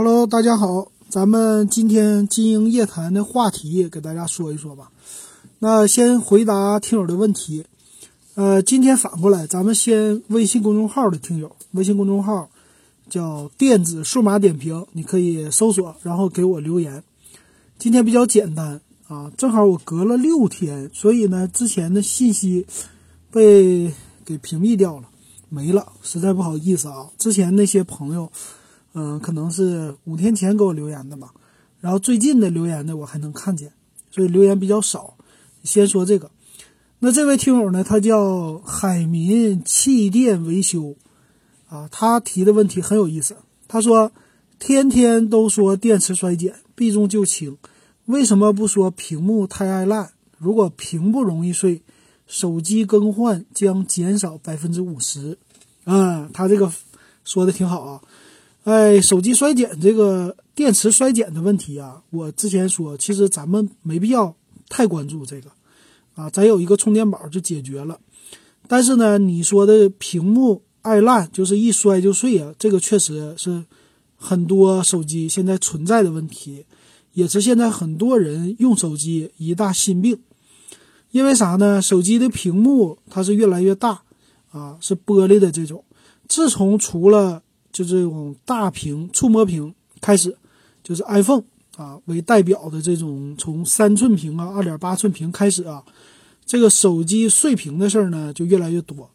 Hello，大家好，咱们今天金鹰夜谈的话题给大家说一说吧。那先回答听友的问题。呃，今天反过来，咱们先微信公众号的听友，微信公众号叫电子数码点评，你可以搜索，然后给我留言。今天比较简单啊，正好我隔了六天，所以呢，之前的信息被给屏蔽掉了，没了，实在不好意思啊。之前那些朋友，嗯，可能是五天前给我留言的吧，然后最近的留言呢，我还能看见，所以留言比较少。先说这个。那这位听友呢？他叫海民气电维修，啊，他提的问题很有意思。他说：“天天都说电池衰减，避重就轻，为什么不说屏幕太爱烂？如果屏不容易碎，手机更换将减少百分之五十。”啊，他这个说的挺好啊。哎，手机衰减这个电池衰减的问题啊，我之前说，其实咱们没必要太关注这个。啊，咱有一个充电宝就解决了，但是呢，你说的屏幕爱烂，就是一摔就碎啊，这个确实是很多手机现在存在的问题，也是现在很多人用手机一大心病。因为啥呢？手机的屏幕它是越来越大啊，是玻璃的这种。自从除了就这种大屏触摸屏开始，就是 iPhone 啊为代表的这种从三寸屏啊、二点八寸屏开始啊。这个手机碎屏的事儿呢，就越来越多，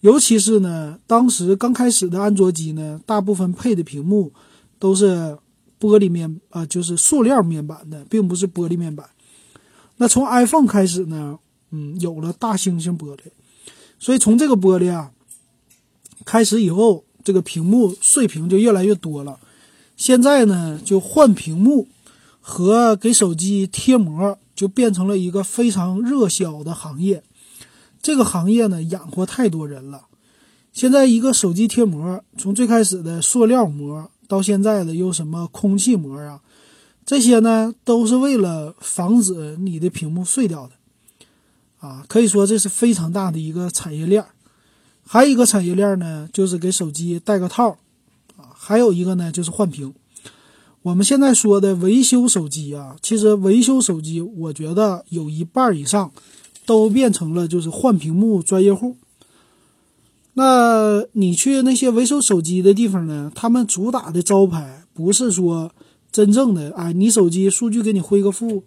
尤其是呢，当时刚开始的安卓机呢，大部分配的屏幕都是玻璃面啊，就是塑料面板的，并不是玻璃面板。那从 iPhone 开始呢，嗯，有了大猩猩玻璃，所以从这个玻璃啊开始以后，这个屏幕碎屏就越来越多了。现在呢，就换屏幕和给手机贴膜。就变成了一个非常热销的行业，这个行业呢养活太多人了。现在一个手机贴膜，从最开始的塑料膜，到现在的又什么空气膜啊，这些呢都是为了防止你的屏幕碎掉的。啊，可以说这是非常大的一个产业链。还有一个产业链呢，就是给手机带个套，啊，还有一个呢就是换屏。我们现在说的维修手机啊，其实维修手机，我觉得有一半以上都变成了就是换屏幕专业户。那你去那些维修手机的地方呢？他们主打的招牌不是说真正的哎，你手机数据给你恢个复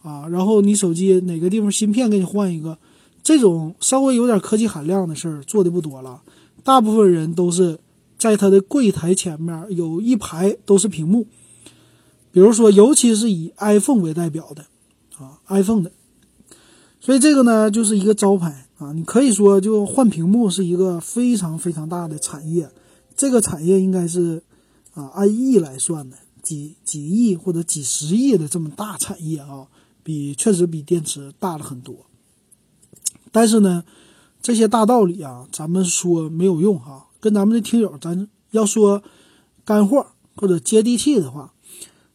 啊，然后你手机哪个地方芯片给你换一个，这种稍微有点科技含量的事儿做的不多了。大部分人都是在他的柜台前面有一排都是屏幕。比如说，尤其是以 iPhone 为代表的，啊，iPhone 的，所以这个呢就是一个招牌啊。你可以说，就换屏幕是一个非常非常大的产业，这个产业应该是啊按亿来算的，几几亿或者几十亿的这么大产业啊，比确实比电池大了很多。但是呢，这些大道理啊，咱们说没有用哈。跟咱们的听友，咱要说干货或者接地气的话。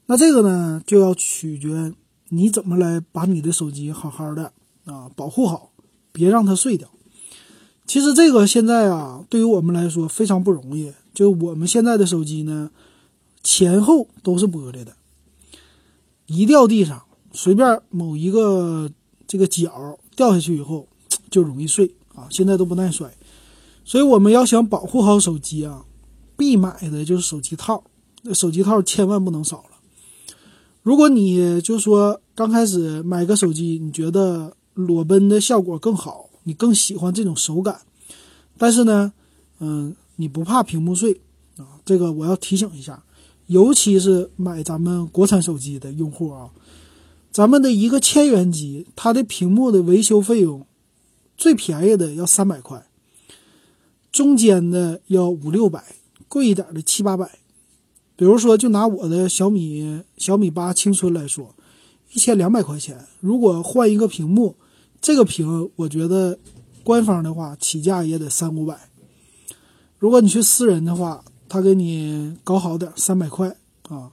那这个呢，就要取决你怎么来把你的手机好好的啊保护好，别让它碎掉。其实这个现在啊，对于我们来说非常不容易。就我们现在的手机呢，前后都是玻璃的，一掉地上，随便某一个这个角掉下去以后，就容易碎啊。现在都不耐摔，所以我们要想保护好手机啊，必买的就是手机套。那手机套千万不能少了。如果你就说刚开始买个手机，你觉得裸奔的效果更好，你更喜欢这种手感，但是呢，嗯，你不怕屏幕碎啊？这个我要提醒一下，尤其是买咱们国产手机的用户啊，咱们的一个千元机，它的屏幕的维修费用最便宜的要三百块，中间的要五六百，贵一点的七八百。比如说，就拿我的小米小米八青春来说，一千两百块钱，如果换一个屏幕，这个屏我觉得官方的话起价也得三五百。如果你去私人的话，他给你搞好点，三百块啊。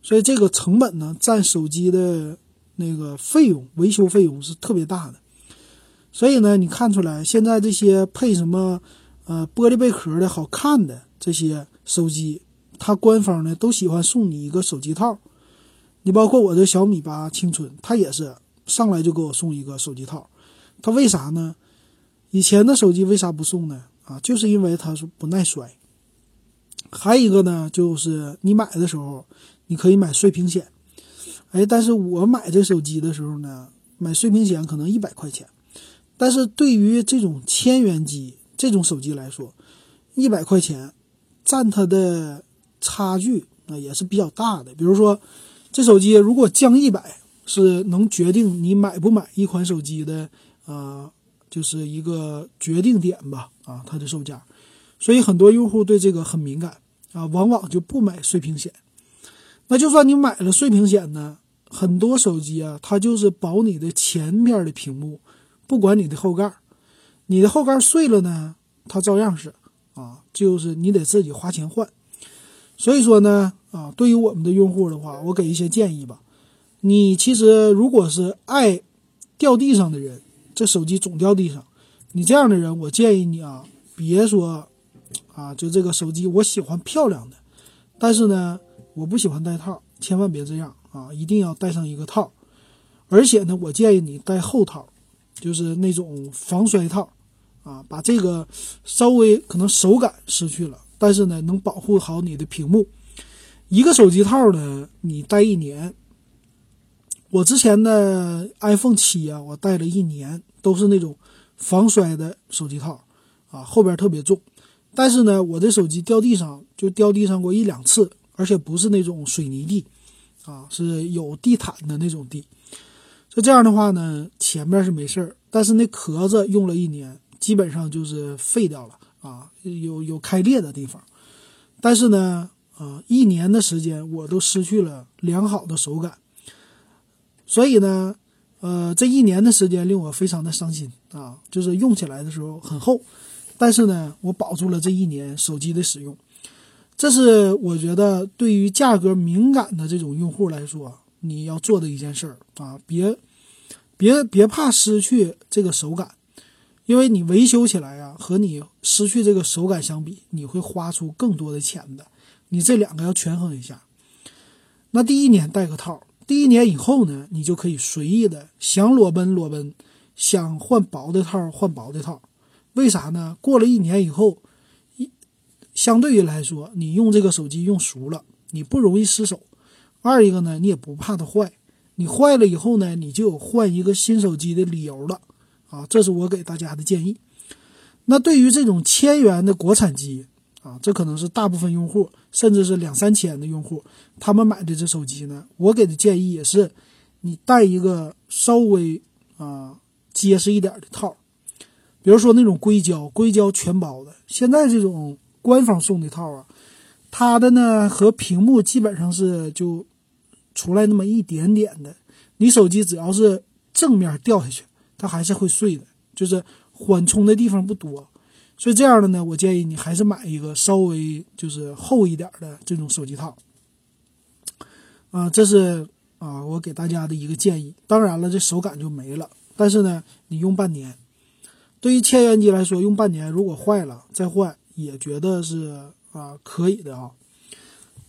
所以这个成本呢，占手机的那个费用，维修费用是特别大的。所以呢，你看出来现在这些配什么呃玻璃贝壳的好看的这些手机。它官方呢都喜欢送你一个手机套。你包括我的小米八青春，它也是上来就给我送一个手机套。它为啥呢？以前的手机为啥不送呢？啊，就是因为它是不耐摔。还有一个呢，就是你买的时候，你可以买碎屏险。哎，但是我买这手机的时候呢，买碎屏险可能一百块钱。但是对于这种千元机这种手机来说，一百块钱占它的差距啊也是比较大的。比如说，这手机如果降一百，是能决定你买不买一款手机的啊，就是一个决定点吧啊，它的售价。所以很多用户对这个很敏感啊，往往就不买碎屏险。那就算你买了碎屏险呢，很多手机啊，它就是保你的前面的屏幕。不管你的后盖，你的后盖碎了呢，它照样是啊，就是你得自己花钱换。所以说呢，啊，对于我们的用户的话，我给一些建议吧。你其实如果是爱掉地上的人，这手机总掉地上，你这样的人，我建议你啊，别说啊，就这个手机我喜欢漂亮的，但是呢，我不喜欢戴套，千万别这样啊，一定要戴上一个套。而且呢，我建议你戴后套。就是那种防摔套，啊，把这个稍微可能手感失去了，但是呢，能保护好你的屏幕。一个手机套呢，你戴一年。我之前的 iPhone 七啊，我戴了一年，都是那种防摔的手机套，啊，后边特别重。但是呢，我的手机掉地上就掉地上过一两次，而且不是那种水泥地，啊，是有地毯的那种地。就这样的话呢，前面是没事儿，但是那壳子用了一年，基本上就是废掉了啊，有有开裂的地方。但是呢，啊，一年的时间我都失去了良好的手感，所以呢，呃，这一年的时间令我非常的伤心啊，就是用起来的时候很厚，但是呢，我保住了这一年手机的使用。这是我觉得对于价格敏感的这种用户来说。你要做的一件事儿啊，别，别别怕失去这个手感，因为你维修起来啊，和你失去这个手感相比，你会花出更多的钱的。你这两个要权衡一下。那第一年带个套，第一年以后呢，你就可以随意的想裸奔裸奔，想换薄的套换薄的套。为啥呢？过了一年以后，一相对于来说，你用这个手机用熟了，你不容易失手。二一个呢，你也不怕它坏，你坏了以后呢，你就有换一个新手机的理由了，啊，这是我给大家的建议。那对于这种千元的国产机啊，这可能是大部分用户，甚至是两三千的用户，他们买的这手机呢，我给的建议也是，你带一个稍微啊结实一点的套，比如说那种硅胶、硅胶全包的，现在这种官方送的套啊，它的呢和屏幕基本上是就。出来那么一点点的，你手机只要是正面掉下去，它还是会碎的，就是缓冲的地方不多，所以这样的呢，我建议你还是买一个稍微就是厚一点的这种手机套。啊，这是啊我给大家的一个建议。当然了，这手感就没了，但是呢，你用半年，对于千元机来说，用半年如果坏了再换，也觉得是啊可以的啊。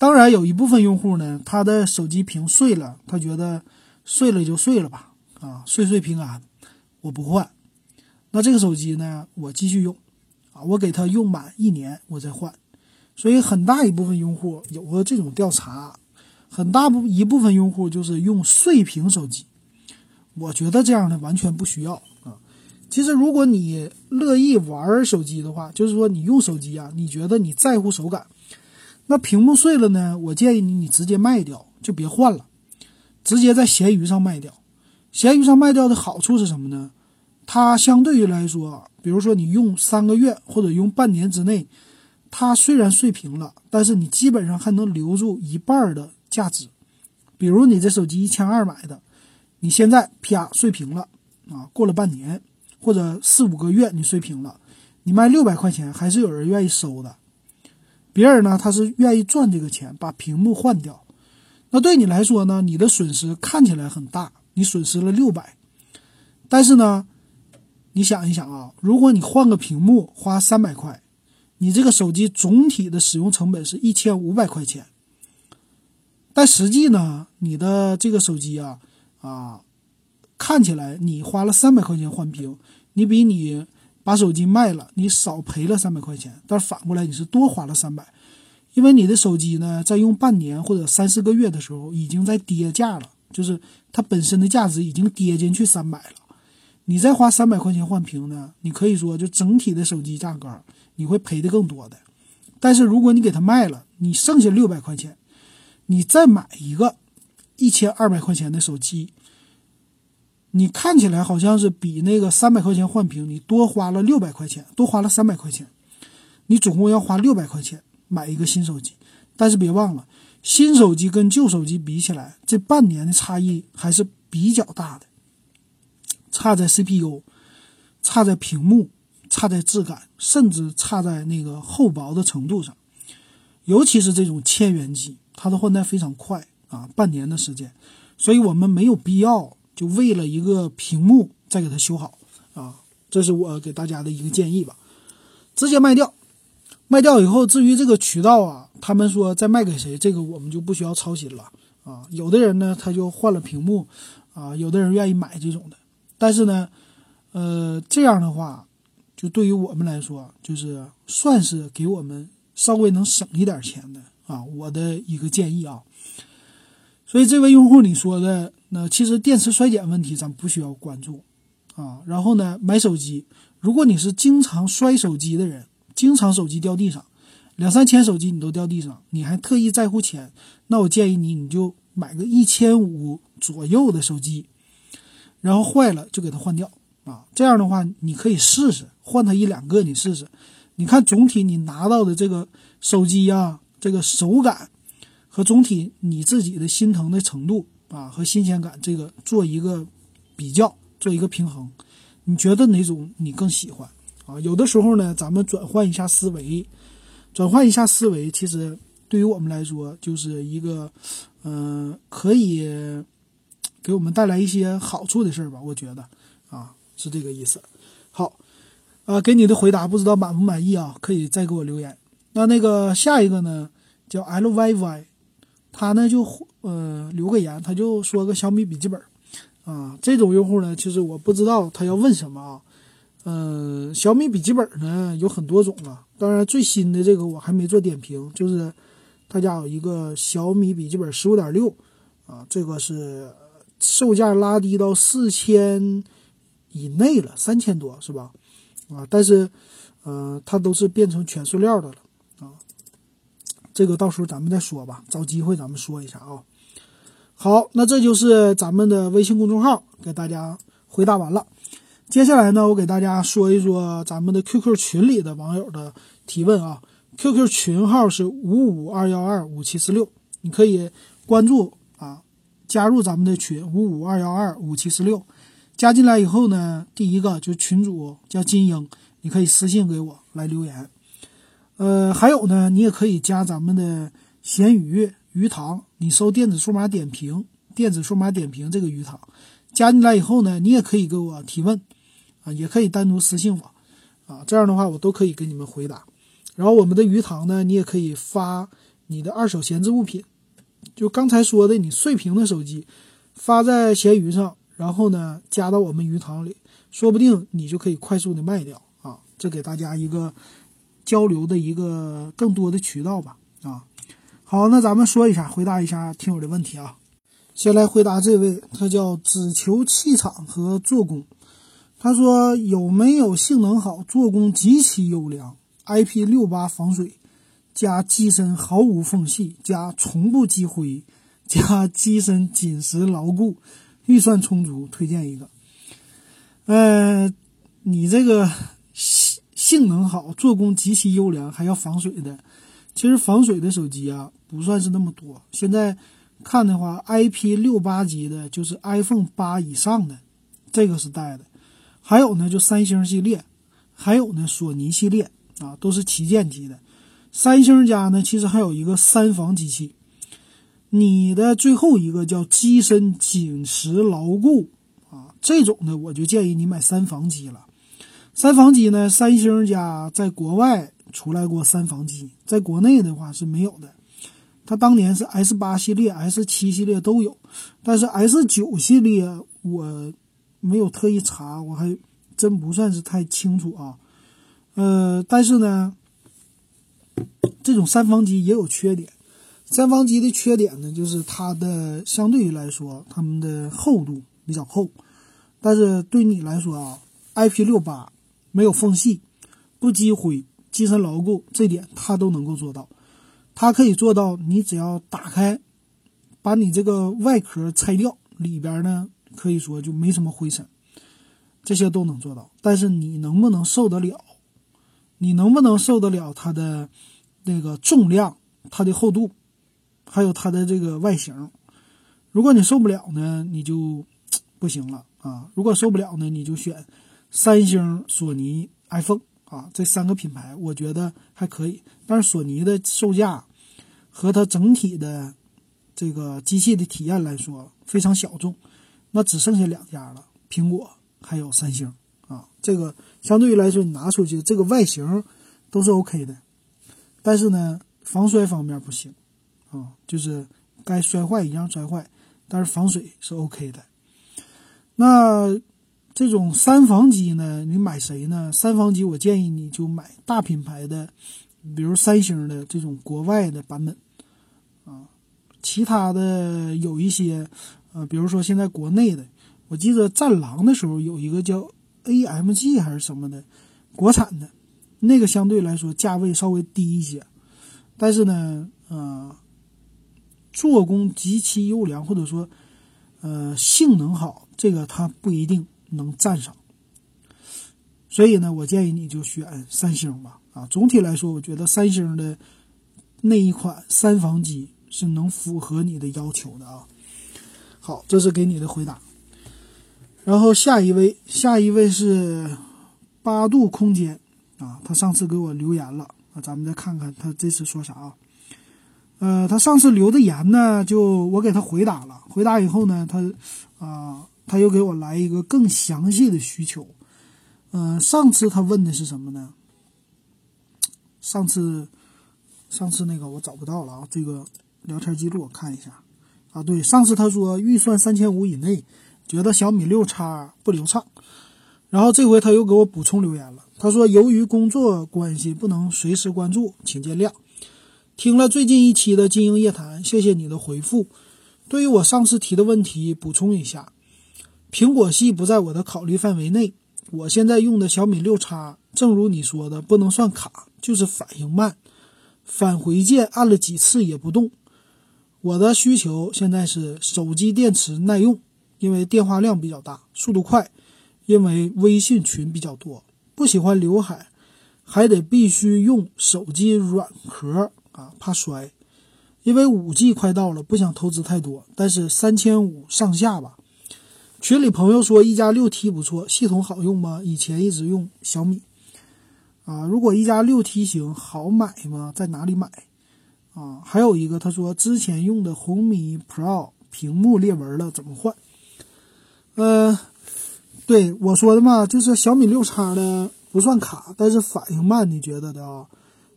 当然，有一部分用户呢，他的手机屏碎了，他觉得碎了就碎了吧，啊，碎碎平安，我不换。那这个手机呢，我继续用，啊，我给他用满一年，我再换。所以很大一部分用户有过这种调查，很大部一部分用户就是用碎屏手机。我觉得这样的完全不需要啊。其实如果你乐意玩手机的话，就是说你用手机啊，你觉得你在乎手感。那屏幕碎了呢？我建议你，你直接卖掉，就别换了，直接在闲鱼上卖掉。闲鱼上卖掉的好处是什么呢？它相对于来说，比如说你用三个月或者用半年之内，它虽然碎屏了，但是你基本上还能留住一半的价值。比如你这手机一千二买的，你现在啪碎屏了啊，过了半年或者四五个月你碎屏了，你卖六百块钱还是有人愿意收的。别人呢，他是愿意赚这个钱，把屏幕换掉。那对你来说呢，你的损失看起来很大，你损失了六百。但是呢，你想一想啊，如果你换个屏幕花三百块，你这个手机总体的使用成本是一千五百块钱，但实际呢，你的这个手机啊啊，看起来你花了三百块钱换屏，你比你把手机卖了，你少赔了三百块钱，但是反过来你是多花了三百，因为你的手机呢，在用半年或者三四个月的时候，已经在跌价了，就是它本身的价值已经跌进去三百了。你再花三百块钱换屏呢？你可以说就整体的手机价格，你会赔的更多的。但是如果你给它卖了，你剩下六百块钱，你再买一个一千二百块钱的手机，你看起来好像是比那个三百块钱换屏你多花了六百块钱，多花了三百块钱，你总共要花六百块钱买一个新手机。但是别忘了，新手机跟旧手机比起来，这半年的差异还是比较大的。差在 CPU，差在屏幕，差在质感，甚至差在那个厚薄的程度上。尤其是这种千元机，它的换代非常快啊，半年的时间，所以我们没有必要就为了一个屏幕再给它修好啊。这是我给大家的一个建议吧，直接卖掉。卖掉以后，至于这个渠道啊，他们说再卖给谁，这个我们就不需要操心了啊。有的人呢，他就换了屏幕啊，有的人愿意买这种的。但是呢，呃，这样的话，就对于我们来说，就是算是给我们稍微能省一点钱的啊，我的一个建议啊。所以这位用户你说的，那其实电池衰减问题咱不需要关注啊。然后呢，买手机，如果你是经常摔手机的人，经常手机掉地上，两三千手机你都掉地上，你还特意在乎钱，那我建议你，你就买个一千五左右的手机。然后坏了就给它换掉啊，这样的话你可以试试换它一两个，你试试，你看总体你拿到的这个手机啊，这个手感和总体你自己的心疼的程度啊和新鲜感，这个做一个比较，做一个平衡，你觉得哪种你更喜欢啊？有的时候呢，咱们转换一下思维，转换一下思维，其实对于我们来说就是一个，嗯，可以。给我们带来一些好处的事儿吧，我觉得，啊，是这个意思。好，啊，给你的回答不知道满不满意啊？可以再给我留言。那那个下一个呢，叫 L Y Y，他呢就呃留个言，他就说个小米笔记本，啊，这种用户呢，其实我不知道他要问什么啊。嗯，小米笔记本呢有很多种啊，当然最新的这个我还没做点评，就是他家有一个小米笔记本十五点六，啊，这个是。售价拉低到四千以内了，三千多是吧？啊，但是，呃，它都是变成全塑料的了。这个到时候咱们再说吧，找机会咱们说一下啊。好，那这就是咱们的微信公众号，给大家回答完了。接下来呢，我给大家说一说咱们的 QQ 群里的网友的提问啊。QQ 群号是五五二幺二五七四六，你可以关注啊。加入咱们的群五五二幺二五七四六，加进来以后呢，第一个就群主叫金英，你可以私信给我来留言。呃，还有呢，你也可以加咱们的闲鱼鱼塘，你搜电子数码点评，电子数码点评这个鱼塘，加进来以后呢，你也可以给我提问，啊，也可以单独私信我，啊，这样的话我都可以给你们回答。然后我们的鱼塘呢，你也可以发你的二手闲置物品。就刚才说的，你碎屏的手机发在闲鱼上，然后呢加到我们鱼塘里，说不定你就可以快速的卖掉啊！这给大家一个交流的一个更多的渠道吧啊！好，那咱们说一下，回答一下听友的问题啊。先来回答这位，他叫只求气场和做工，他说有没有性能好、做工极其优良、IP 六八防水？加机身毫无缝隙，加从不积灰，加机身紧实牢固，预算充足，推荐一个。呃，你这个性能好，做工极其优良，还要防水的，其实防水的手机啊不算是那么多。现在看的话，IP 六八级的，就是 iPhone 八以上的，这个是带的。还有呢，就三星系列，还有呢，索尼系列啊，都是旗舰级的。三星家呢，其实还有一个三防机器。你的最后一个叫机身紧实牢固啊，这种呢，我就建议你买三防机了。三防机呢，三星家在国外出来过三防机，在国内的话是没有的。它当年是 S 八系列、S 七系列都有，但是 S 九系列我没有特意查，我还真不算是太清楚啊。呃，但是呢，这种三防机也有缺点。三防机的缺点呢，就是它的相对于来说，它们的厚度比较厚。但是对你来说啊，IP 六八没有缝隙，不积灰，机身牢固，这点它都能够做到。它可以做到，你只要打开，把你这个外壳拆掉，里边呢可以说就没什么灰尘，这些都能做到。但是你能不能受得了？你能不能受得了它的那个重量、它的厚度，还有它的这个外形？如果你受不了呢，你就不行了。啊，如果受不了呢，你就选三星、索尼、iPhone 啊，这三个品牌，我觉得还可以。但是索尼的售价和它整体的这个机器的体验来说非常小众，那只剩下两家了，苹果还有三星啊。这个相对于来说，你拿出去这个外形都是 OK 的，但是呢，防摔方面不行啊，就是该摔坏一样摔坏，但是防水是 OK 的。那这种三防机呢？你买谁呢？三防机我建议你就买大品牌的，比如三星的这种国外的版本啊。其他的有一些，呃，比如说现在国内的，我记得战狼的时候有一个叫 AMG 还是什么的，国产的，那个相对来说价位稍微低一些，但是呢，呃，做工极其优良，或者说，呃，性能好。这个它不一定能占上，所以呢，我建议你就选三星吧。啊，总体来说，我觉得三星的那一款三防机是能符合你的要求的啊。好，这是给你的回答。然后下一位，下一位是八度空间啊，他上次给我留言了啊，咱们再看看他这次说啥啊？呃，他上次留的言呢，就我给他回答了，回答以后呢，他啊。他又给我来一个更详细的需求，嗯，上次他问的是什么呢？上次，上次那个我找不到了啊，这个聊天记录我看一下啊，对，上次他说预算三千五以内，觉得小米六叉不流畅，然后这回他又给我补充留言了，他说由于工作关系不能随时关注，请见谅。听了最近一期的金鹰夜谈，谢谢你的回复，对于我上次提的问题补充一下。苹果系不在我的考虑范围内。我现在用的小米六叉，正如你说的，不能算卡，就是反应慢，返回键按了几次也不动。我的需求现在是手机电池耐用，因为电话量比较大，速度快，因为微信群比较多，不喜欢刘海，还得必须用手机软壳啊，怕摔。因为五 G 快到了，不想投资太多，但是三千五上下吧。群里朋友说一加六 T 不错，系统好用吗？以前一直用小米，啊，如果一加六 T 型好买吗？在哪里买？啊，还有一个他说之前用的红米 Pro 屏幕裂纹了，怎么换？呃，对我说的嘛，就是小米六叉的不算卡，但是反应慢，你觉得的啊？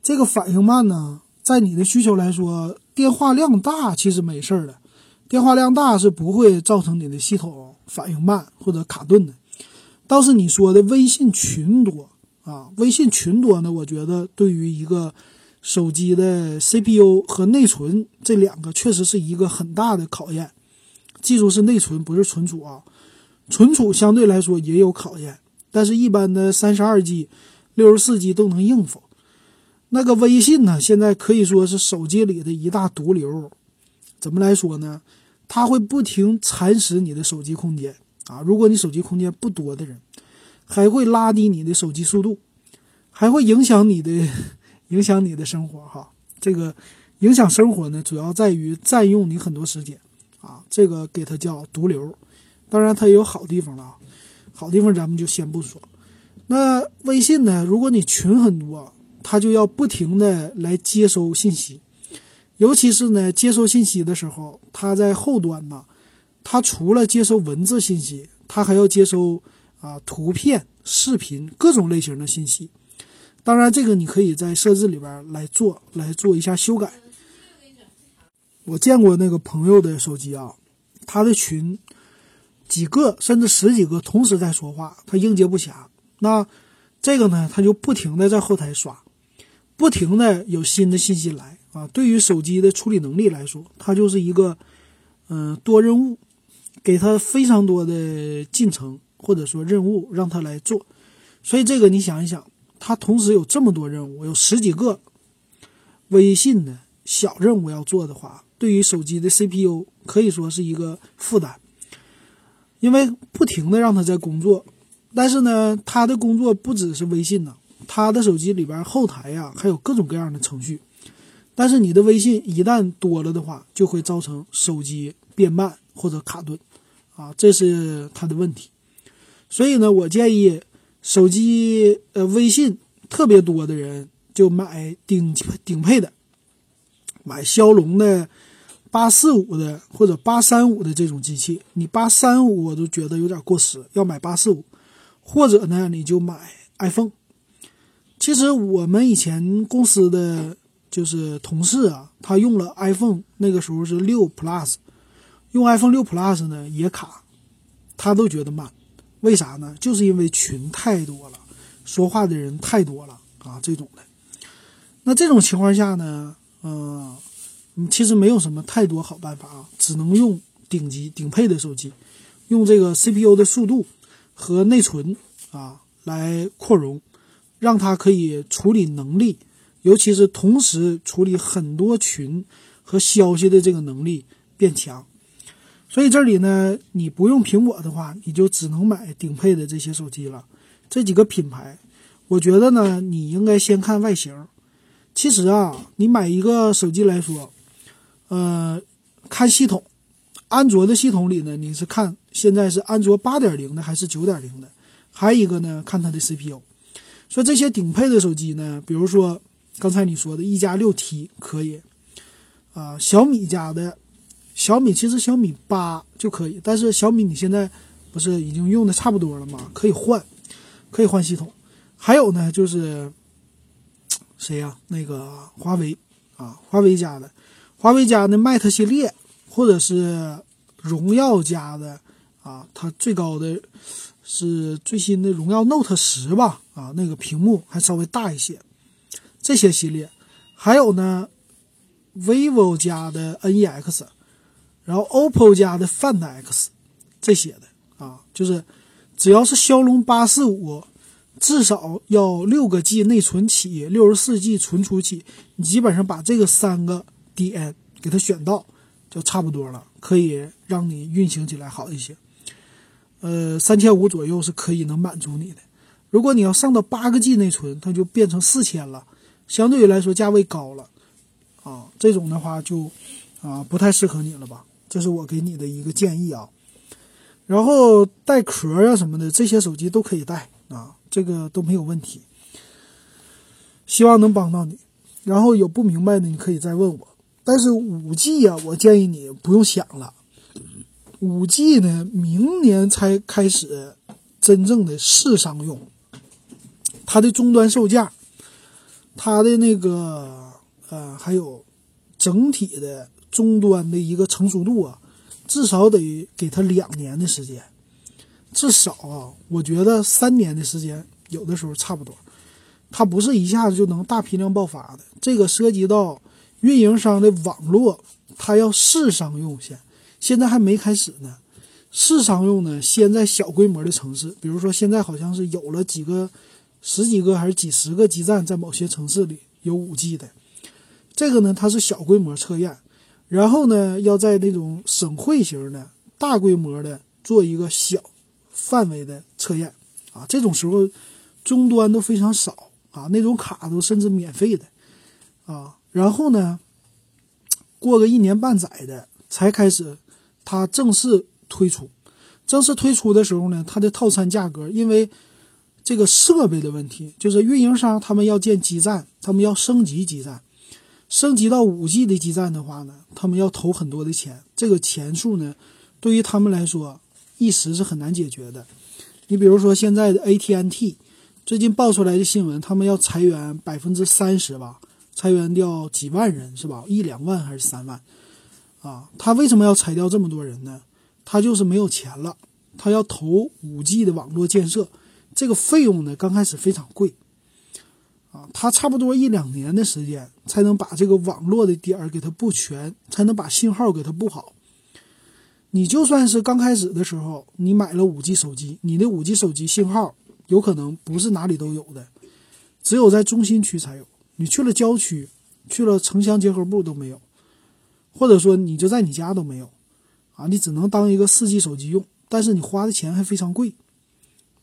这个反应慢呢，在你的需求来说，电话量大其实没事儿的。电话量大是不会造成你的系统反应慢或者卡顿的，倒是你说的微信群多啊，微信群多呢，我觉得对于一个手机的 CPU 和内存这两个确实是一个很大的考验。记住是内存，不是存储啊，存储相对来说也有考验，但是一般的三十二 G、六十四 G 都能应付。那个微信呢，现在可以说是手机里的一大毒瘤。怎么来说呢？它会不停蚕食你的手机空间啊！如果你手机空间不多的人，还会拉低你的手机速度，还会影响你的 影响你的生活哈。这个影响生活呢，主要在于占用你很多时间啊。这个给它叫毒瘤。当然，它也有好地方了啊。好地方咱们就先不说。那微信呢？如果你群很多，它就要不停的来接收信息。尤其是呢，接收信息的时候，它在后端呢，它除了接收文字信息，它还要接收啊图片、视频各种类型的信息。当然，这个你可以在设置里边来做，来做一下修改。我见过那个朋友的手机啊，他的群几个甚至十几个同时在说话，他应接不暇。那这个呢，他就不停的在后台刷，不停的有新的信息来啊。对于手机的处理能力来说，它就是一个嗯多任务，给他非常多的进程或者说任务让他来做。所以这个你想一想，他同时有这么多任务，有十几个微信的小任务要做的话。对于手机的 CPU 可以说是一个负担，因为不停的让他在工作，但是呢，他的工作不只是微信呢，他的手机里边后台呀还有各种各样的程序，但是你的微信一旦多了的话，就会造成手机变慢或者卡顿，啊，这是他的问题。所以呢，我建议手机呃微信特别多的人就买顶顶配的，买骁龙的。八四五的或者八三五的这种机器，你八三五我都觉得有点过时，要买八四五，或者呢你就买 iPhone。其实我们以前公司的就是同事啊，他用了 iPhone，那个时候是六 Plus，用 iPhone 六 Plus 呢也卡，他都觉得慢，为啥呢？就是因为群太多了，说话的人太多了啊，这种的。那这种情况下呢，嗯。你其实没有什么太多好办法啊，只能用顶级顶配的手机，用这个 CPU 的速度和内存啊来扩容，让它可以处理能力，尤其是同时处理很多群和消息的这个能力变强。所以这里呢，你不用苹果的话，你就只能买顶配的这些手机了。这几个品牌，我觉得呢，你应该先看外形。其实啊，你买一个手机来说。呃，看系统，安卓的系统里呢，你是看现在是安卓八点零的还是九点零的？还有一个呢，看它的 CPU。说这些顶配的手机呢，比如说刚才你说的一加六 T 可以，啊，小米家的，小米其实小米八就可以，但是小米你现在不是已经用的差不多了吗？可以换，可以换系统。还有呢，就是谁呀？那个华为啊，华为家的。华为家的 Mate 系列，或者是荣耀家的啊，它最高的是最新的荣耀 Note 十吧？啊，那个屏幕还稍微大一些。这些系列，还有呢，vivo 家的 NEX，然后 OPPO 家的 Find X，这些的啊，就是只要是骁龙八四五，至少要六个 G 内存起，六十四 G 存储起，你基本上把这个三个。点给它选到就差不多了，可以让你运行起来好一些。呃，三千五左右是可以能满足你的。如果你要上到八个 G 内存，它就变成四千了，相对于来说价位高了啊。这种的话就啊不太适合你了吧？这是我给你的一个建议啊。然后带壳啊什么的，这些手机都可以带啊，这个都没有问题。希望能帮到你。然后有不明白的，你可以再问我。但是五 G 呀，我建议你不用想了。五 G 呢，明年才开始真正的试商用。它的终端售价，它的那个呃，还有整体的终端的一个成熟度啊，至少得给它两年的时间。至少啊，我觉得三年的时间，有的时候差不多。它不是一下子就能大批量爆发的，这个涉及到。运营商的网络，它要试商用先，现在还没开始呢。试商用呢，先在小规模的城市，比如说现在好像是有了几个、十几个还是几十个基站，在某些城市里有五 G 的。这个呢，它是小规模测验，然后呢，要在那种省会型的大规模的做一个小范围的测验啊。这种时候，终端都非常少啊，那种卡都甚至免费的啊。然后呢，过个一年半载的才开始，它正式推出。正式推出的时候呢，它的套餐价格因为这个设备的问题，就是运营商他们要建基站，他们要升级基站，升级到五 G 的基站的话呢，他们要投很多的钱。这个钱数呢，对于他们来说一时是很难解决的。你比如说现在的 AT&T，最近爆出来的新闻，他们要裁员百分之三十吧，裁员掉几万人是吧？一两万还是三万？啊，他为什么要裁掉这么多人呢？他就是没有钱了，他要投五 G 的网络建设，这个费用呢刚开始非常贵，啊，他差不多一两年的时间才能把这个网络的点儿给它布全，才能把信号给它布好。你就算是刚开始的时候，你买了五 G 手机，你的五 G 手机信号有可能不是哪里都有的，只有在中心区才有。你去了郊区，去了城乡结合部都没有，或者说你就在你家都没有，啊，你只能当一个四 G 手机用，但是你花的钱还非常贵，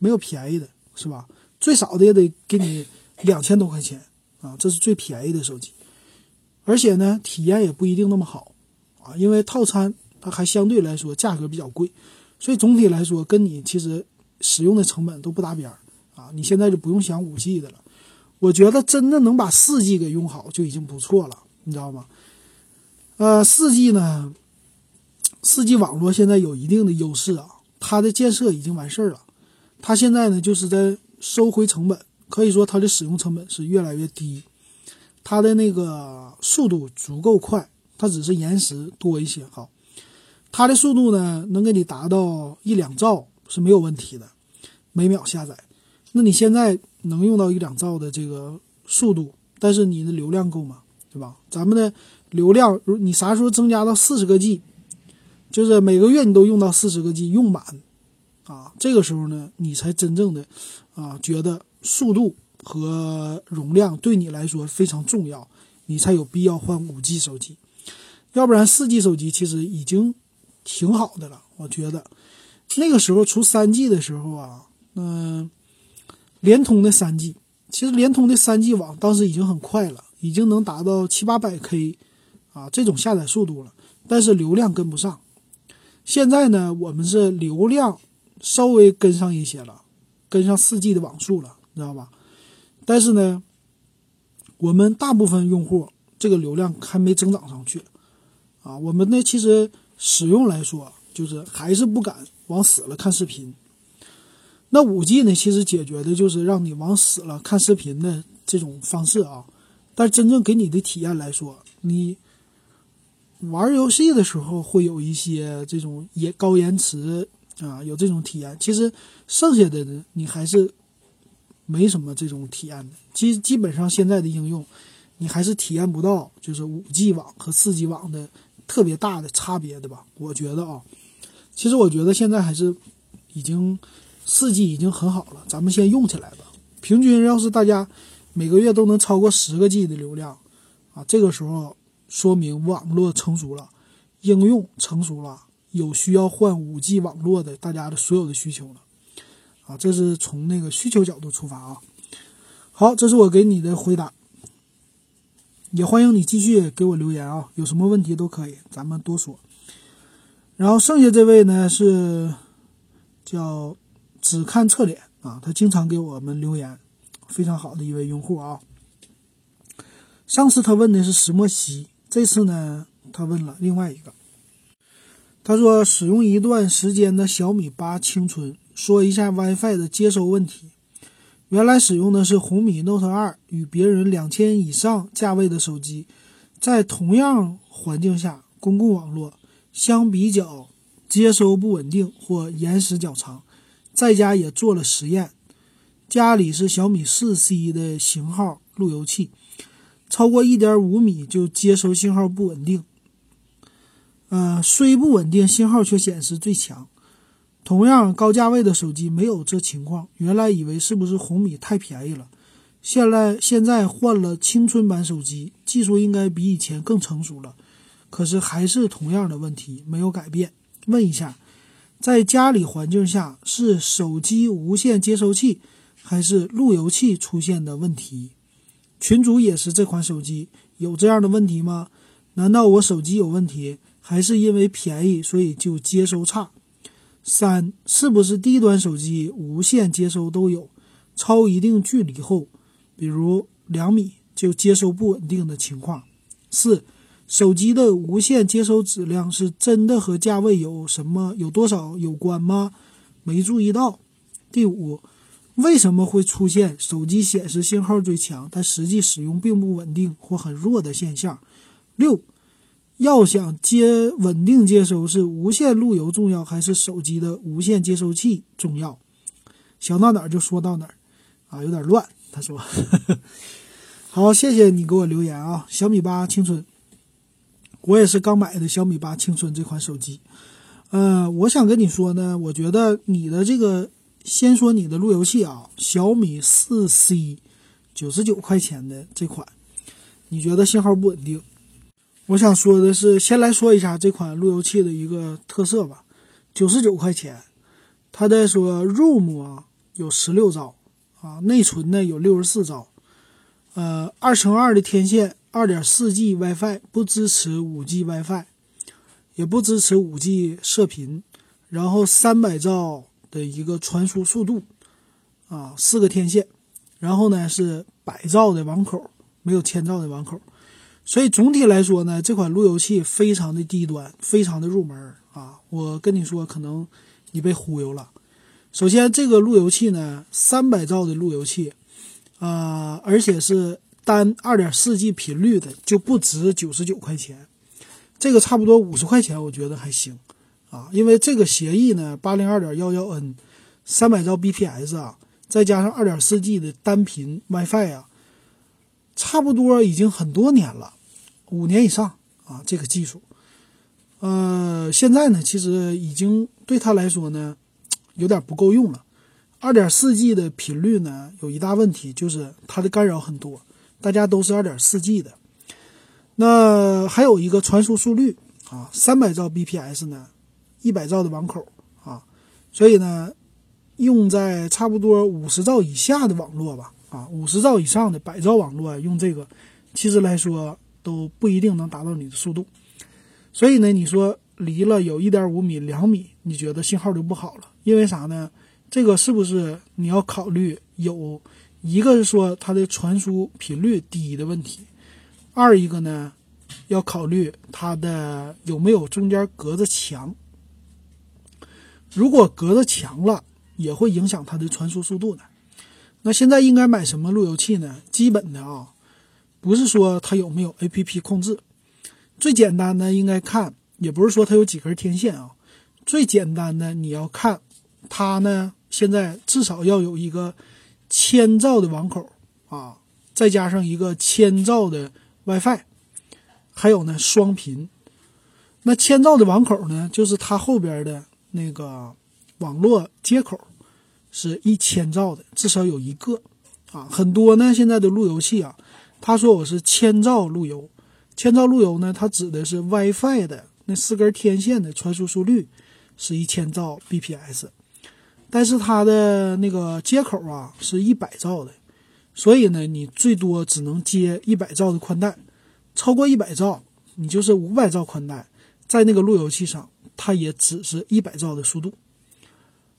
没有便宜的，是吧？最少的也得给你两千多块钱啊，这是最便宜的手机，而且呢，体验也不一定那么好啊，因为套餐。它还相对来说价格比较贵，所以总体来说跟你其实使用的成本都不搭边儿啊！你现在就不用想五 G 的了，我觉得真的能把四 G 给用好就已经不错了，你知道吗？呃，四 G 呢，四 G 网络现在有一定的优势啊，它的建设已经完事儿了，它现在呢就是在收回成本，可以说它的使用成本是越来越低，它的那个速度足够快，它只是延时多一些哈。它的速度呢，能给你达到一两兆是没有问题的，每秒下载。那你现在能用到一两兆的这个速度，但是你的流量够吗？对吧？咱们的流量，如你啥时候增加到四十个 G，就是每个月你都用到四十个 G 用满，啊，这个时候呢，你才真正的啊觉得速度和容量对你来说非常重要，你才有必要换五 G 手机，要不然四 G 手机其实已经。挺好的了，我觉得那个时候出三 G 的时候啊，嗯，联通的三 G，其实联通的三 G 网当时已经很快了，已经能达到七八百 K 啊这种下载速度了，但是流量跟不上。现在呢，我们是流量稍微跟上一些了，跟上四 G 的网速了，你知道吧？但是呢，我们大部分用户这个流量还没增长上去啊，我们呢其实。使用来说，就是还是不敢往死了看视频。那五 G 呢，其实解决的就是让你往死了看视频的这种方式啊。但真正给你的体验来说，你玩游戏的时候会有一些这种延高延迟啊，有这种体验。其实剩下的呢，你还是没什么这种体验的。基基本上现在的应用，你还是体验不到，就是五 G 网和四 G 网的。特别大的差别，的吧？我觉得啊，其实我觉得现在还是已经四 G 已经很好了，咱们先用起来吧。平均要是大家每个月都能超过十个 G 的流量啊，这个时候说明网络成熟了，应用成熟了，有需要换五 G 网络的大家的所有的需求了啊。这是从那个需求角度出发啊。好，这是我给你的回答。也欢迎你继续给我留言啊，有什么问题都可以，咱们多说。然后剩下这位呢是叫只看侧脸啊，他经常给我们留言，非常好的一位用户啊。上次他问的是石墨烯，这次呢他问了另外一个，他说使用一段时间的小米八青春，说一下 WiFi 的接收问题。原来使用的是红米 Note 2，与别人两千以上价位的手机，在同样环境下，公共网络相比较接收不稳定或延时较长。在家也做了实验，家里是小米 4C 的型号路由器，超过一点五米就接收信号不稳定。呃，虽不稳定，信号却显示最强。同样高价位的手机没有这情况，原来以为是不是红米太便宜了，现在现在换了青春版手机，技术应该比以前更成熟了，可是还是同样的问题没有改变。问一下，在家里环境下是手机无线接收器还是路由器出现的问题？群主也是这款手机有这样的问题吗？难道我手机有问题，还是因为便宜所以就接收差？三是不是低端手机无线接收都有，超一定距离后，比如两米就接收不稳定的情况？四手机的无线接收质量是真的和价位有什么有多少有关吗？没注意到。第五，为什么会出现手机显示信号最强，但实际使用并不稳定或很弱的现象？六，要想接稳定接收，是无线路由重要还是手机的无线接收器重要？想到哪儿就说到哪儿，啊，有点乱。他说：“好，谢谢你给我留言啊，小米八青春，我也是刚买的小米八青春这款手机。呃，我想跟你说呢，我觉得你的这个，先说你的路由器啊，小米四 C，九十九块钱的这款，你觉得信号不稳定？我想说的是，先来说一下这款路由器的一个特色吧，九十九块钱，它的说 ROM 啊有十六兆。”啊，内存呢有六十四兆，呃，二乘二的天线，二点四 G WiFi，不支持五 G WiFi，也不支持五 G 射频，然后三百兆的一个传输速度，啊，四个天线，然后呢是百兆的网口，没有千兆的网口，所以总体来说呢，这款路由器非常的低端，非常的入门啊，我跟你说，可能你被忽悠了。首先，这个路由器呢，三百兆的路由器，啊，而且是单二点四 G 频率的，就不值九十九块钱。这个差不多五十块钱，我觉得还行啊，因为这个协议呢，八零二点幺幺 N，三百兆 bps 啊，再加上二点四 G 的单频 WiFi 啊，差不多已经很多年了，五年以上啊，这个技术。呃，现在呢，其实已经对他来说呢。有点不够用了，二点四 G 的频率呢，有一大问题就是它的干扰很多。大家都是二点四 G 的，那还有一个传输速率啊，三百兆 bps 呢，一百兆的网口啊，所以呢，用在差不多五十兆以下的网络吧，啊，五十兆以上的百兆网络用这个，其实来说都不一定能达到你的速度。所以呢，你说离了有一点五米、两米，你觉得信号就不好了？因为啥呢？这个是不是你要考虑有一个是说它的传输频率低的问题，二一个呢要考虑它的有没有中间隔着墙。如果隔着墙了，也会影响它的传输速度的。那现在应该买什么路由器呢？基本的啊，不是说它有没有 APP 控制，最简单的应该看，也不是说它有几根天线啊，最简单的你要看。它呢，现在至少要有一个千兆的网口啊，再加上一个千兆的 WiFi，还有呢双频。那千兆的网口呢，就是它后边的那个网络接口是一千兆的，至少有一个啊。很多呢现在的路由器啊，他说我是千兆路由，千兆路由呢，它指的是 WiFi 的那四根天线的传输速率是一千兆 bps。但是它的那个接口啊是一百兆的，所以呢，你最多只能接一百兆的宽带，超过一百兆，你就是五百兆宽带，在那个路由器上，它也只是一百兆的速度，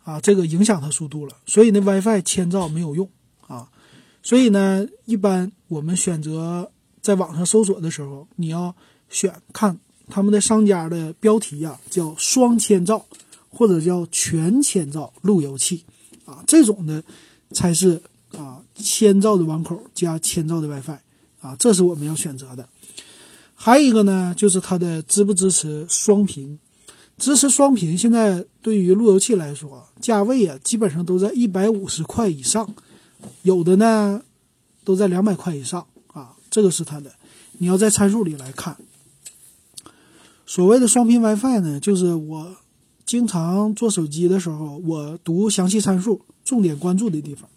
啊，这个影响它速度了。所以那 WiFi 千兆没有用啊。所以呢，一般我们选择在网上搜索的时候，你要选看他们的商家的标题呀，叫双千兆。或者叫全千兆路由器，啊，这种的才是啊千兆的网口加千兆的 WiFi，啊，这是我们要选择的。还有一个呢，就是它的支不支持双频？支持双频，现在对于路由器来说，价位啊基本上都在一百五十块以上，有的呢都在两百块以上啊，这个是它的。你要在参数里来看，所谓的双频 WiFi 呢，就是我。经常做手机的时候，我读详细参数，重点关注的地方，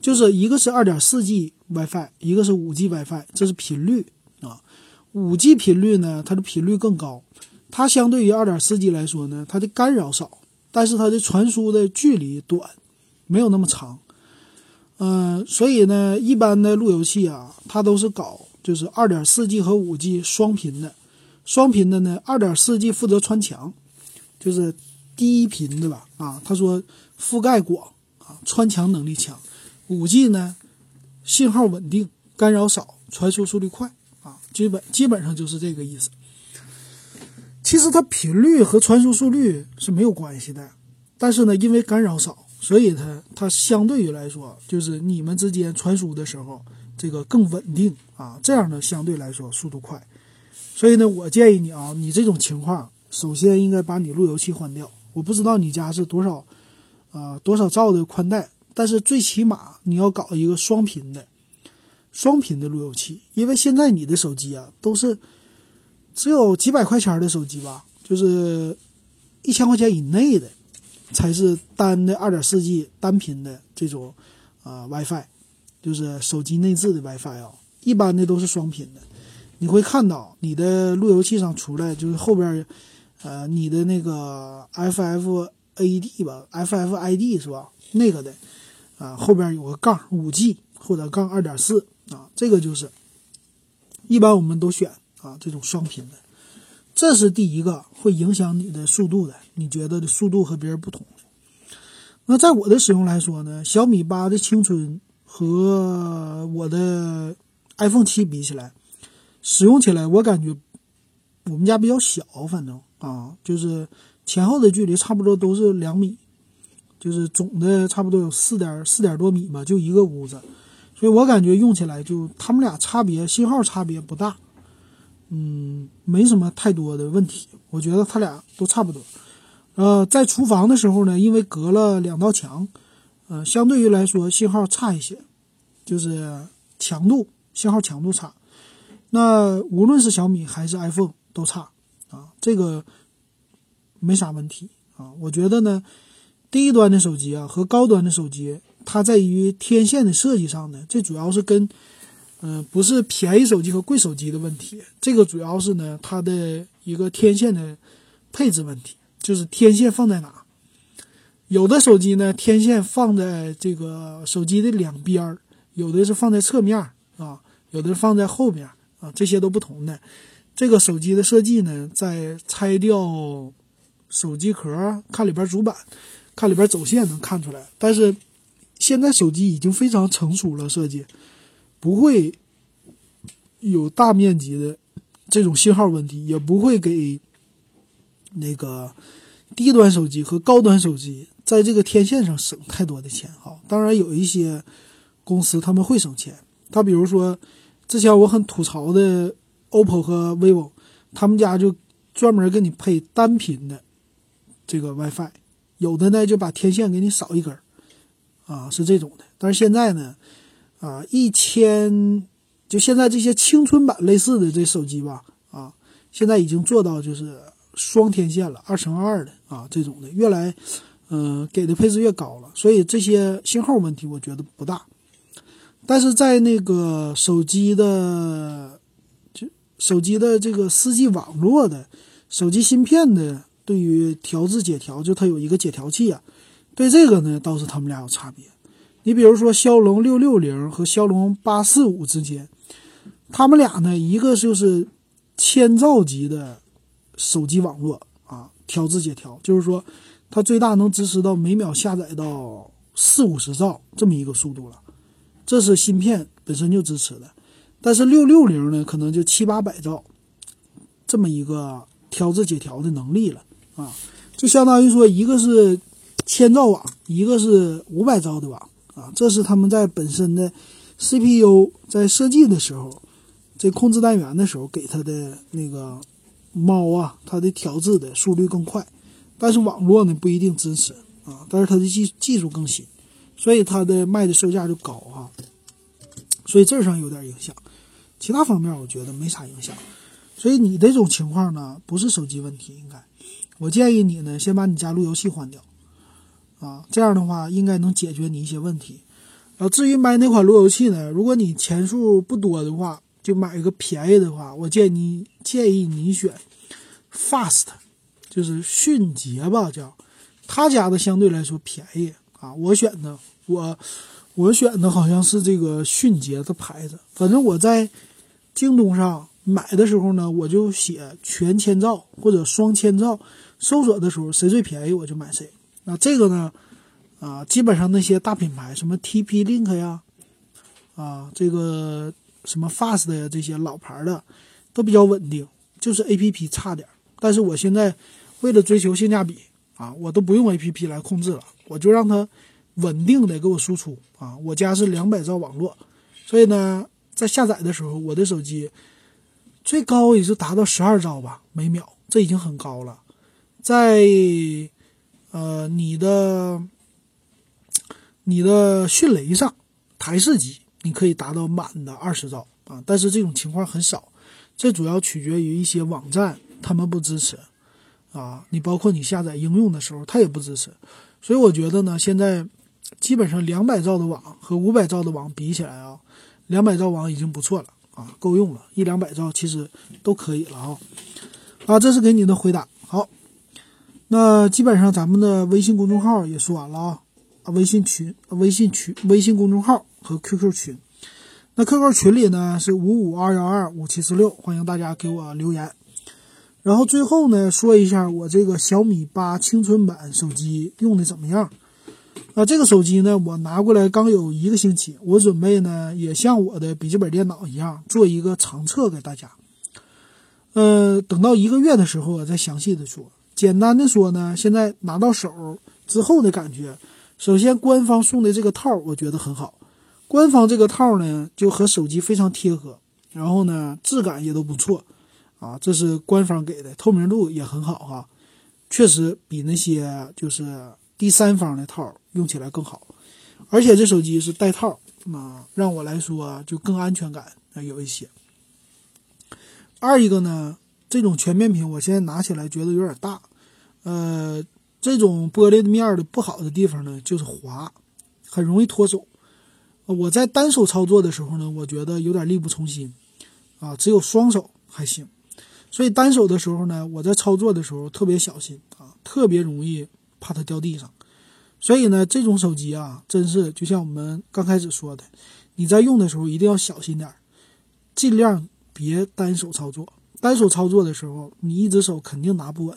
就是一个是二点四 G WiFi，一个是五 G WiFi，这是频率啊。五 G 频率呢，它的频率更高，它相对于二点四 G 来说呢，它的干扰少，但是它的传输的距离短，没有那么长。嗯，所以呢，一般的路由器啊，它都是搞就是二点四 G 和五 G 双频的，双频的呢，二点四 G 负责穿墙。就是低频对吧？啊，他说覆盖广啊，穿墙能力强。五 G 呢，信号稳定，干扰少，传输速率快啊，基本基本上就是这个意思。其实它频率和传输速率是没有关系的，但是呢，因为干扰少，所以它它相对于来说，就是你们之间传输的时候，这个更稳定啊，这样的相对来说速度快。所以呢，我建议你啊，你这种情况，首先应该把你路由器换掉。我不知道你家是多少，啊多少兆的宽带，但是最起码你要搞一个双频的，双频的路由器，因为现在你的手机啊都是只有几百块钱的手机吧，就是一千块钱以内的。才是单的二点四 G 单频的这种啊 WiFi，就是手机内置的 WiFi 啊。一般的都是双频的。你会看到你的路由器上出来就是后边，呃，你的那个 FFAD 吧，FFID 是吧？那个的啊，后边有个杠五 G 或者杠二点四啊，这个就是一般我们都选啊这种双频的。这是第一个会影响你的速度的，你觉得的速度和别人不同。那在我的使用来说呢，小米八的青春和我的 iPhone 七比起来，使用起来我感觉我们家比较小，反正啊，就是前后的距离差不多都是两米，就是总的差不多有四点四点多米吧，就一个屋子，所以我感觉用起来就他们俩差别信号差别不大。嗯，没什么太多的问题，我觉得它俩都差不多。呃，在厨房的时候呢，因为隔了两道墙，呃，相对于来说信号差一些，就是强度信号强度差。那无论是小米还是 iPhone 都差啊，这个没啥问题啊。我觉得呢，低端的手机啊和高端的手机，它在于天线的设计上呢，这主要是跟。嗯，不是便宜手机和贵手机的问题，这个主要是呢，它的一个天线的配置问题，就是天线放在哪。有的手机呢，天线放在这个手机的两边儿，有的是放在侧面啊，有的放在后面啊，这些都不同的。这个手机的设计呢，在拆掉手机壳，看里边主板，看里边走线能看出来。但是现在手机已经非常成熟了，设计。不会有大面积的这种信号问题，也不会给那个低端手机和高端手机在这个天线上省太多的钱哈。当然，有一些公司他们会省钱，他比如说之前我很吐槽的 OPPO 和 vivo，他们家就专门给你配单频的这个 WiFi，有的呢就把天线给你少一根儿啊，是这种的。但是现在呢。啊，一千，就现在这些青春版类似的这手机吧，啊，现在已经做到就是双天线了，二乘二的啊，这种的越来，嗯，给的配置越高了，所以这些信号问题我觉得不大。但是在那个手机的，就手机的这个四 G 网络的手机芯片的，对于调制解调，就它有一个解调器啊，对这个呢，倒是他们俩有差别。你比如说骁龙六六零和骁龙八四五之间，他们俩呢，一个就是千兆级的手机网络啊，调制解调，就是说它最大能支持到每秒下载到四五十兆这么一个速度了，这是芯片本身就支持的。但是六六零呢，可能就七八百兆这么一个调制解调的能力了啊，就相当于说一个是千兆网，一个是五百兆的网。啊，这是他们在本身的 CPU 在设计的时候，这控制单元的时候给它的那个猫啊，它的调制的速率更快，但是网络呢不一定支持啊，但是它的技技术更新，所以它的卖的售价就高啊，所以这上有点影响，其他方面我觉得没啥影响，所以你这种情况呢不是手机问题，应该，我建议你呢先把你家路由器换掉。啊，这样的话应该能解决你一些问题。然后至于买哪款路由器呢？如果你钱数不多的话，就买一个便宜的话，我建议你建议你选 Fast，就是迅捷吧，叫他家的相对来说便宜啊。我选的我我选的好像是这个迅捷的牌子。反正我在京东上买的时候呢，我就写全千兆或者双千兆，搜索的时候谁最便宜我就买谁。那这个呢，啊，基本上那些大品牌，什么 TP-Link 呀，啊，这个什么 Fast 呀，这些老牌的都比较稳定，就是 APP 差点。但是我现在为了追求性价比啊，我都不用 A P P 来控制了，我就让它稳定的给我输出啊。我家是两百兆网络，所以呢，在下载的时候，我的手机最高也就达到十二兆吧每秒，这已经很高了。在呃你的你的迅雷上，台式机你可以达到满的二十兆啊，但是这种情况很少，这主要取决于一些网站他们不支持。啊，你包括你下载应用的时候，它也不支持，所以我觉得呢，现在基本上两百兆的网和五百兆的网比起来啊，两百兆网已经不错了啊，够用了，一两百兆其实都可以了啊。啊，这是给你的回答。那基本上咱们的微信公众号也说完了啊，微信群、微信群、微信公众号和 QQ 群，那 QQ 群里呢是五五二幺二五七四六，欢迎大家给我留言。然后最后呢，说一下我这个小米八青春版手机用的怎么样？啊，这个手机呢，我拿过来刚有一个星期，我准备呢也像我的笔记本电脑一样做一个长测给大家。呃，等到一个月的时候，我再详细的说。简单的说呢，现在拿到手之后的感觉，首先官方送的这个套我觉得很好，官方这个套呢就和手机非常贴合，然后呢质感也都不错。啊，这是官方给的，透明度也很好哈，确实比那些就是第三方的套用起来更好，而且这手机是带套，啊，让我来说就更安全感有一些。二一个呢，这种全面屏我现在拿起来觉得有点大，呃，这种玻璃面的不好的地方呢就是滑，很容易脱手。我在单手操作的时候呢，我觉得有点力不从心，啊，只有双手还行。所以单手的时候呢，我在操作的时候特别小心啊，特别容易怕它掉地上。所以呢，这种手机啊，真是就像我们刚开始说的，你在用的时候一定要小心点儿，尽量别单手操作。单手操作的时候，你一只手肯定拿不稳，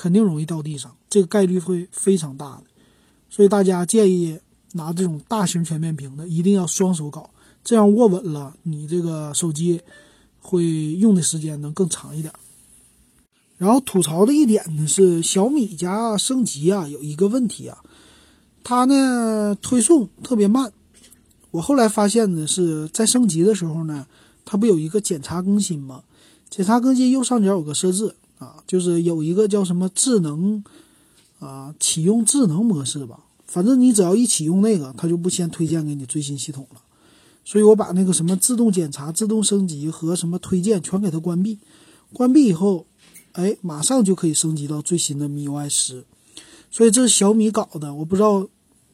肯定容易掉地上，这个概率会非常大的。所以大家建议拿这种大型全面屏的，一定要双手搞，这样握稳了，你这个手机。会用的时间能更长一点。然后吐槽的一点呢是小米家升级啊有一个问题啊，它呢推送特别慢。我后来发现呢是在升级的时候呢，它不有一个检查更新吗？检查更新右上角有个设置啊，就是有一个叫什么智能啊启用智能模式吧。反正你只要一启用那个，它就不先推荐给你最新系统了。所以我把那个什么自动检查、自动升级和什么推荐全给它关闭，关闭以后，哎，马上就可以升级到最新的 MIUI 十。所以这是小米搞的，我不知道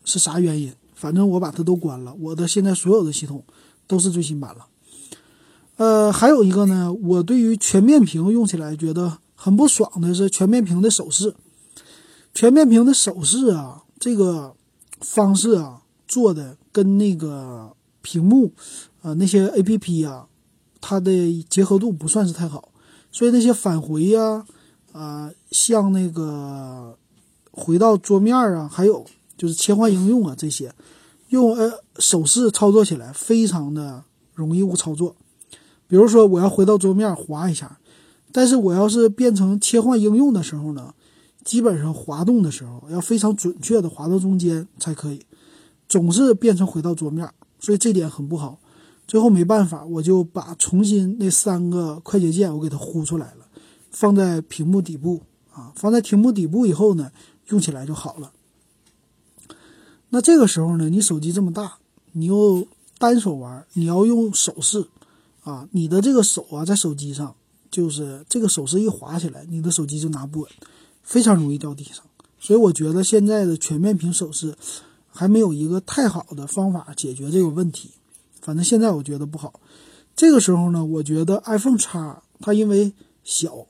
是啥原因，反正我把它都关了。我的现在所有的系统都是最新版了。呃，还有一个呢，我对于全面屏用起来觉得很不爽的是全面屏的手势，全面屏的手势啊，这个方式啊做的跟那个。屏幕，啊，那些 A P P 呀，它的结合度不算是太好，所以那些返回呀，啊，像那个回到桌面啊，还有就是切换应用啊，这些用呃手势操作起来非常的容易误操作。比如说我要回到桌面滑一下，但是我要是变成切换应用的时候呢，基本上滑动的时候要非常准确的滑到中间才可以，总是变成回到桌面。所以这点很不好，最后没办法，我就把重新那三个快捷键我给它呼出来了，放在屏幕底部啊，放在屏幕底部以后呢，用起来就好了。那这个时候呢，你手机这么大，你又单手玩，你要用手势啊，你的这个手啊在手机上，就是这个手势一滑起来，你的手机就拿不稳，非常容易掉地上。所以我觉得现在的全面屏手势。还没有一个太好的方法解决这个问题，反正现在我觉得不好。这个时候呢，我觉得 iPhone 叉它因为小，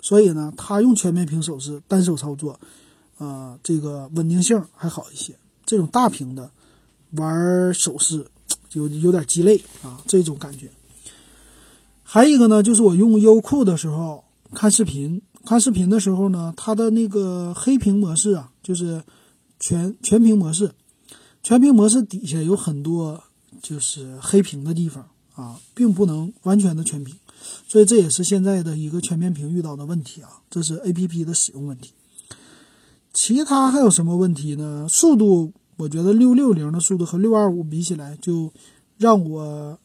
所以呢，它用全面屏手势单手操作，啊，这个稳定性还好一些。这种大屏的玩手势 有有点鸡肋啊，这种感觉。还有一个呢，就是我用优酷的时候看视频，看视频的时候呢，它的那个黑屏模式啊，就是。全全屏模式，全屏模式底下有很多就是黑屏的地方啊，并不能完全的全屏，所以这也是现在的一个全面屏遇到的问题啊，这是 A P P 的使用问题。其他还有什么问题呢？速度，我觉得六六零的速度和六二五比起来，就让我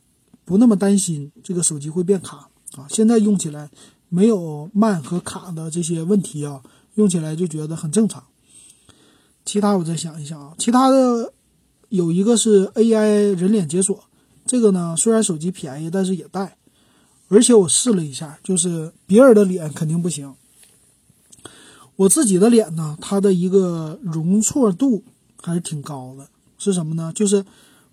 不那么担心这个手机会变卡啊。现在用起来没有慢和卡的这些问题啊，用起来就觉得很正常。其他我再想一想啊，其他的有一个是 AI 人脸解锁，这个呢虽然手机便宜，但是也带，而且我试了一下，就是别人的脸肯定不行，我自己的脸呢，它的一个容错度还是挺高的。是什么呢？就是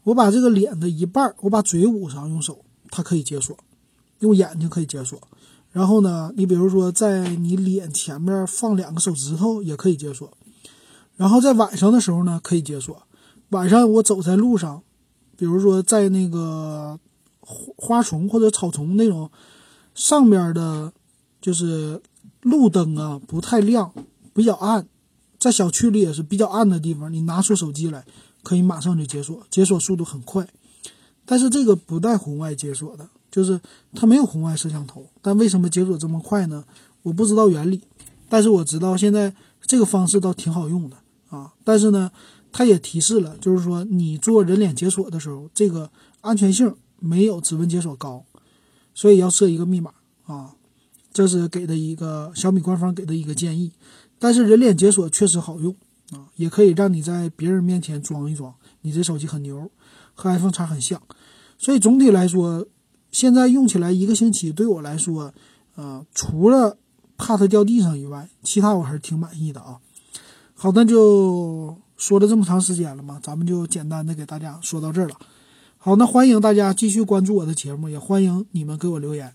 我把这个脸的一半，我把嘴捂上，用手它可以解锁，用眼睛可以解锁。然后呢，你比如说在你脸前面放两个手指头也可以解锁。然后在晚上的时候呢，可以解锁。晚上我走在路上，比如说在那个花花丛或者草丛那种上面的，就是路灯啊不太亮，比较暗，在小区里也是比较暗的地方，你拿出手机来，可以马上就解锁，解锁速度很快。但是这个不带红外解锁的，就是它没有红外摄像头。但为什么解锁这么快呢？我不知道原理，但是我知道现在这个方式倒挺好用的。啊，但是呢，它也提示了，就是说你做人脸解锁的时候，这个安全性没有指纹解锁高，所以要设一个密码啊。这是给的一个小米官方给的一个建议。但是人脸解锁确实好用啊，也可以让你在别人面前装一装，你这手机很牛，和 iPhone 叉很像。所以总体来说，现在用起来一个星期，对我来说，呃，除了怕它掉地上以外，其他我还是挺满意的啊。好那，就说了这么长时间了嘛，咱们就简单的给大家说到这儿了。好，那欢迎大家继续关注我的节目，也欢迎你们给我留言。